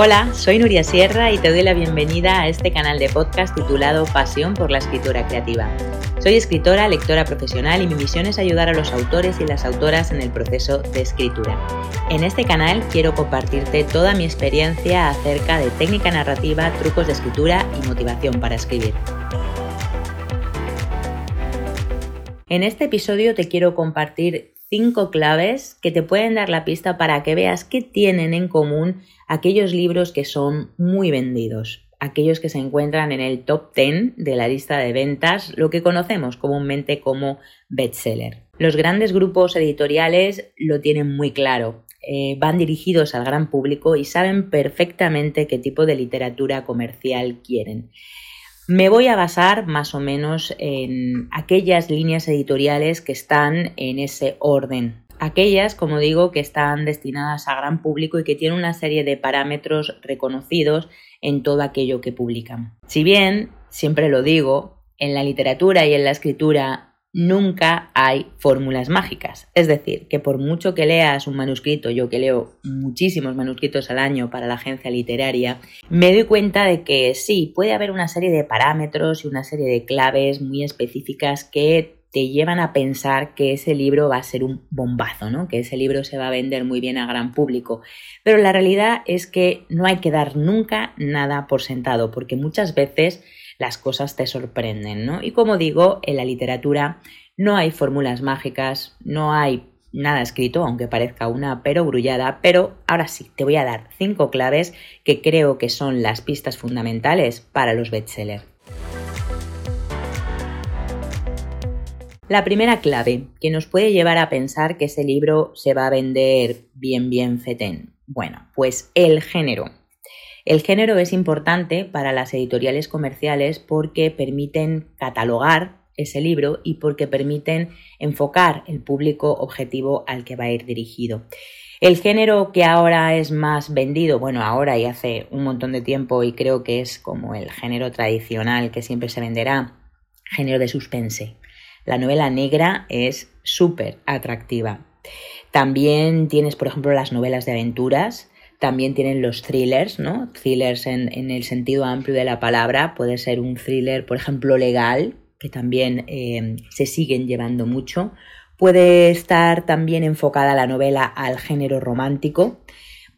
Hola, soy Nuria Sierra y te doy la bienvenida a este canal de podcast titulado Pasión por la escritura creativa. Soy escritora, lectora profesional y mi misión es ayudar a los autores y las autoras en el proceso de escritura. En este canal quiero compartirte toda mi experiencia acerca de técnica narrativa, trucos de escritura y motivación para escribir. En este episodio te quiero compartir cinco claves que te pueden dar la pista para que veas qué tienen en común aquellos libros que son muy vendidos, aquellos que se encuentran en el top 10 de la lista de ventas, lo que conocemos comúnmente como bestseller. Los grandes grupos editoriales lo tienen muy claro, eh, van dirigidos al gran público y saben perfectamente qué tipo de literatura comercial quieren. Me voy a basar más o menos en aquellas líneas editoriales que están en ese orden. Aquellas, como digo, que están destinadas a gran público y que tienen una serie de parámetros reconocidos en todo aquello que publican. Si bien, siempre lo digo, en la literatura y en la escritura nunca hay fórmulas mágicas. Es decir, que por mucho que leas un manuscrito, yo que leo muchísimos manuscritos al año para la agencia literaria, me doy cuenta de que sí, puede haber una serie de parámetros y una serie de claves muy específicas que te llevan a pensar que ese libro va a ser un bombazo, ¿no? Que ese libro se va a vender muy bien a gran público. Pero la realidad es que no hay que dar nunca nada por sentado, porque muchas veces las cosas te sorprenden, ¿no? Y como digo, en la literatura no hay fórmulas mágicas, no hay nada escrito, aunque parezca una perogrullada, pero ahora sí, te voy a dar cinco claves que creo que son las pistas fundamentales para los bestsellers. La primera clave que nos puede llevar a pensar que ese libro se va a vender bien, bien fetén. Bueno, pues el género. El género es importante para las editoriales comerciales porque permiten catalogar ese libro y porque permiten enfocar el público objetivo al que va a ir dirigido. El género que ahora es más vendido, bueno, ahora y hace un montón de tiempo y creo que es como el género tradicional que siempre se venderá, género de suspense. La novela negra es súper atractiva. También tienes, por ejemplo, las novelas de aventuras, también tienen los thrillers, ¿no? Thrillers en, el sentido amplio de la palabra. Puede ser un thriller, por ejemplo, legal, que también eh, se siguen llevando mucho. Puede estar también enfocada la novela al género romántico.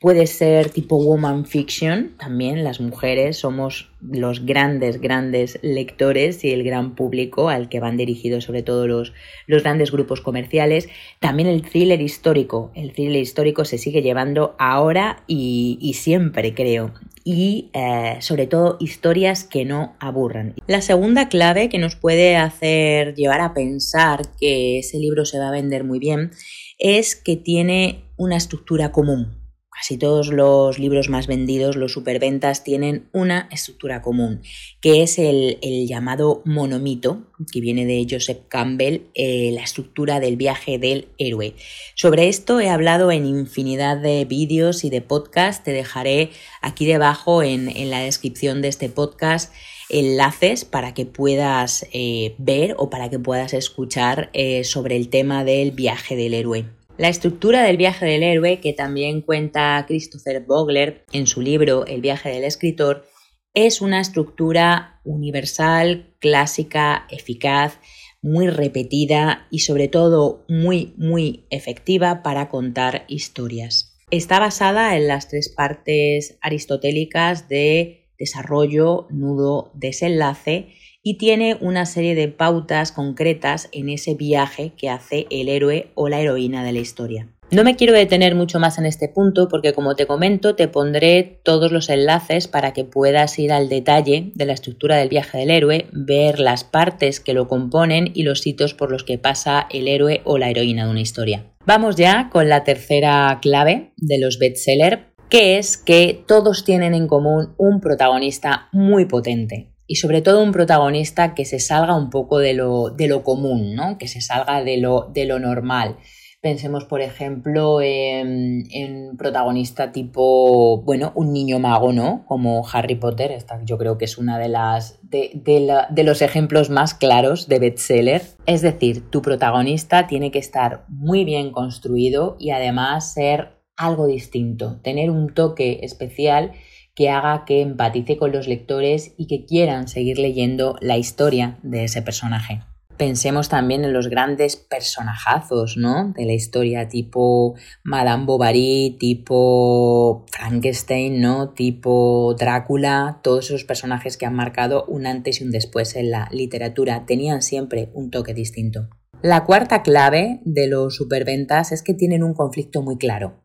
Puede ser tipo woman fiction, también las mujeres somos los grandes, grandes lectores y el gran público al que van dirigidos sobre todo los, los grandes grupos comerciales. También el thriller histórico, el thriller histórico se sigue llevando ahora y, siempre creo. Y eh, sobre todo historias que no aburran. La segunda clave que nos puede hacer llevar a pensar que ese libro se va a vender muy bien es que tiene una estructura común Casi todos los libros más vendidos, los superventas, tienen una estructura común, que es el, llamado monomito, que viene de Joseph Campbell, eh, la estructura del viaje del héroe. Sobre esto he hablado en infinidad de vídeos y de podcasts, te dejaré aquí debajo en, la descripción de este podcast enlaces para que puedas eh, ver o para que puedas escuchar eh, sobre el tema del viaje del héroe. La estructura del viaje del héroe, que también cuenta Christopher Vogler en su libro El viaje del escritor, es una estructura universal, clásica, eficaz, muy repetida y sobre todo muy, muy efectiva para contar historias. Está basada en las tres partes aristotélicas de desarrollo, nudo, desenlace y tiene una serie de pautas concretas en ese viaje que hace el héroe o la heroína de la historia. No me quiero detener mucho más en este punto porque como te comento te pondré todos los enlaces para que puedas ir al detalle de la estructura del viaje del héroe, ver las partes que lo componen y los sitios por los que pasa el héroe o la heroína de una historia. Vamos ya con la tercera clave de los bestsellers, que es que todos tienen en común un protagonista muy potente y sobre todo un protagonista que se salga un poco de lo, de lo común, ¿no? que se salga de lo, de lo normal. Pensemos, por ejemplo, en, un protagonista tipo, bueno, un niño mago, ¿no? Como Harry Potter. Esta yo creo que es una de las de, de, los ejemplos más claros de bestseller. Es decir, tu protagonista tiene que estar muy bien construido y además ser algo distinto, tener un toque especial que haga que empatice con los lectores y que quieran seguir leyendo la historia de ese personaje. Pensemos también en los grandes personajazos, ¿no? De la historia, tipo Madame Bovary, tipo Frankenstein, ¿no? Tipo Drácula, todos esos personajes que han marcado un antes y un después en la literatura tenían siempre un toque distinto. La cuarta clave de los superventas es que tienen un conflicto muy claro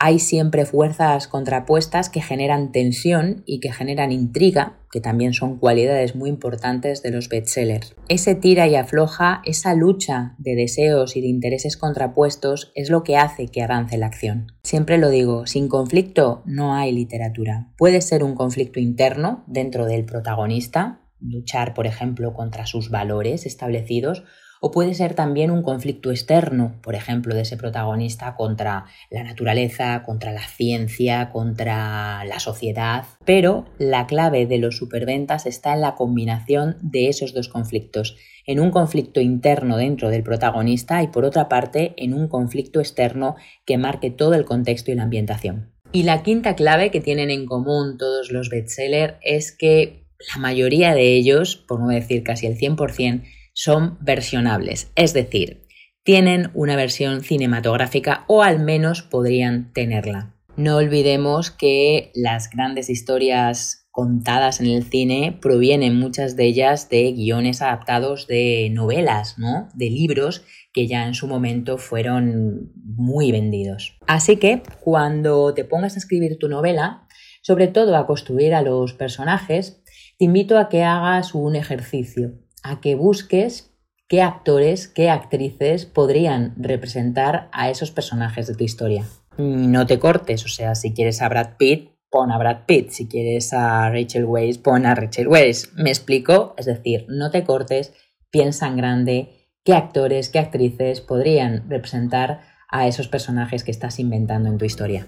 hay siempre fuerzas contrapuestas que generan tensión y que generan intriga, que también son cualidades muy importantes de los bestsellers. Ese tira y afloja, esa lucha de deseos y de intereses contrapuestos es lo que hace que avance la acción. Siempre lo digo, sin conflicto no hay literatura. Puede ser un conflicto interno dentro del protagonista, luchar, por ejemplo, contra sus valores establecidos, o puede ser también un conflicto externo, por ejemplo, de ese protagonista contra la naturaleza, contra la ciencia, contra la sociedad. Pero la clave de los superventas está en la combinación de esos dos conflictos, en un conflicto interno dentro del protagonista y por otra parte en un conflicto externo que marque todo el contexto y la ambientación. Y la quinta clave que tienen en común todos los bestsellers es que la mayoría de ellos, por no decir casi el 100%, son versionables, es decir, tienen una versión cinematográfica o al menos podrían tenerla. No olvidemos que las grandes historias contadas en el cine provienen muchas de ellas de guiones adaptados de novelas, ¿no? De libros que ya en su momento fueron muy vendidos. Así que cuando te pongas a escribir tu novela, sobre todo a construir a los personajes, te invito a que hagas un ejercicio a que busques qué actores, qué actrices podrían representar a esos personajes de tu historia. No te cortes, o sea, si quieres a Brad Pitt, pon a Brad Pitt, si quieres a Rachel Weisz, pon a Rachel Weisz. ¿Me explico? Es decir, no te cortes, piensa en grande qué actores, qué actrices podrían representar a esos personajes que estás inventando en tu historia.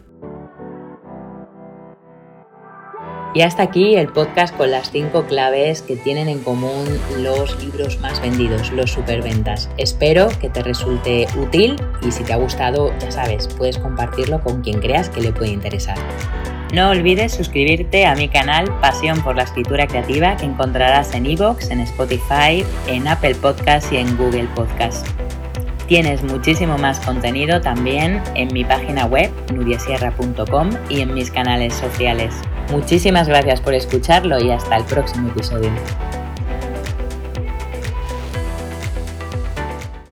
Y hasta aquí el podcast con las cinco claves que tienen en común los libros más vendidos, los superventas. Espero que te resulte útil y si te ha gustado, ya sabes, puedes compartirlo con quien creas que le puede interesar. No olvides suscribirte a mi canal Pasión por la Escritura Creativa que encontrarás en iVoox, en Spotify, en Apple Podcasts y en Google Podcasts. Tienes muchísimo más contenido también en mi página web nudiasierra.com y en mis canales sociales. Muchísimas gracias por escucharlo y hasta el próximo episodio.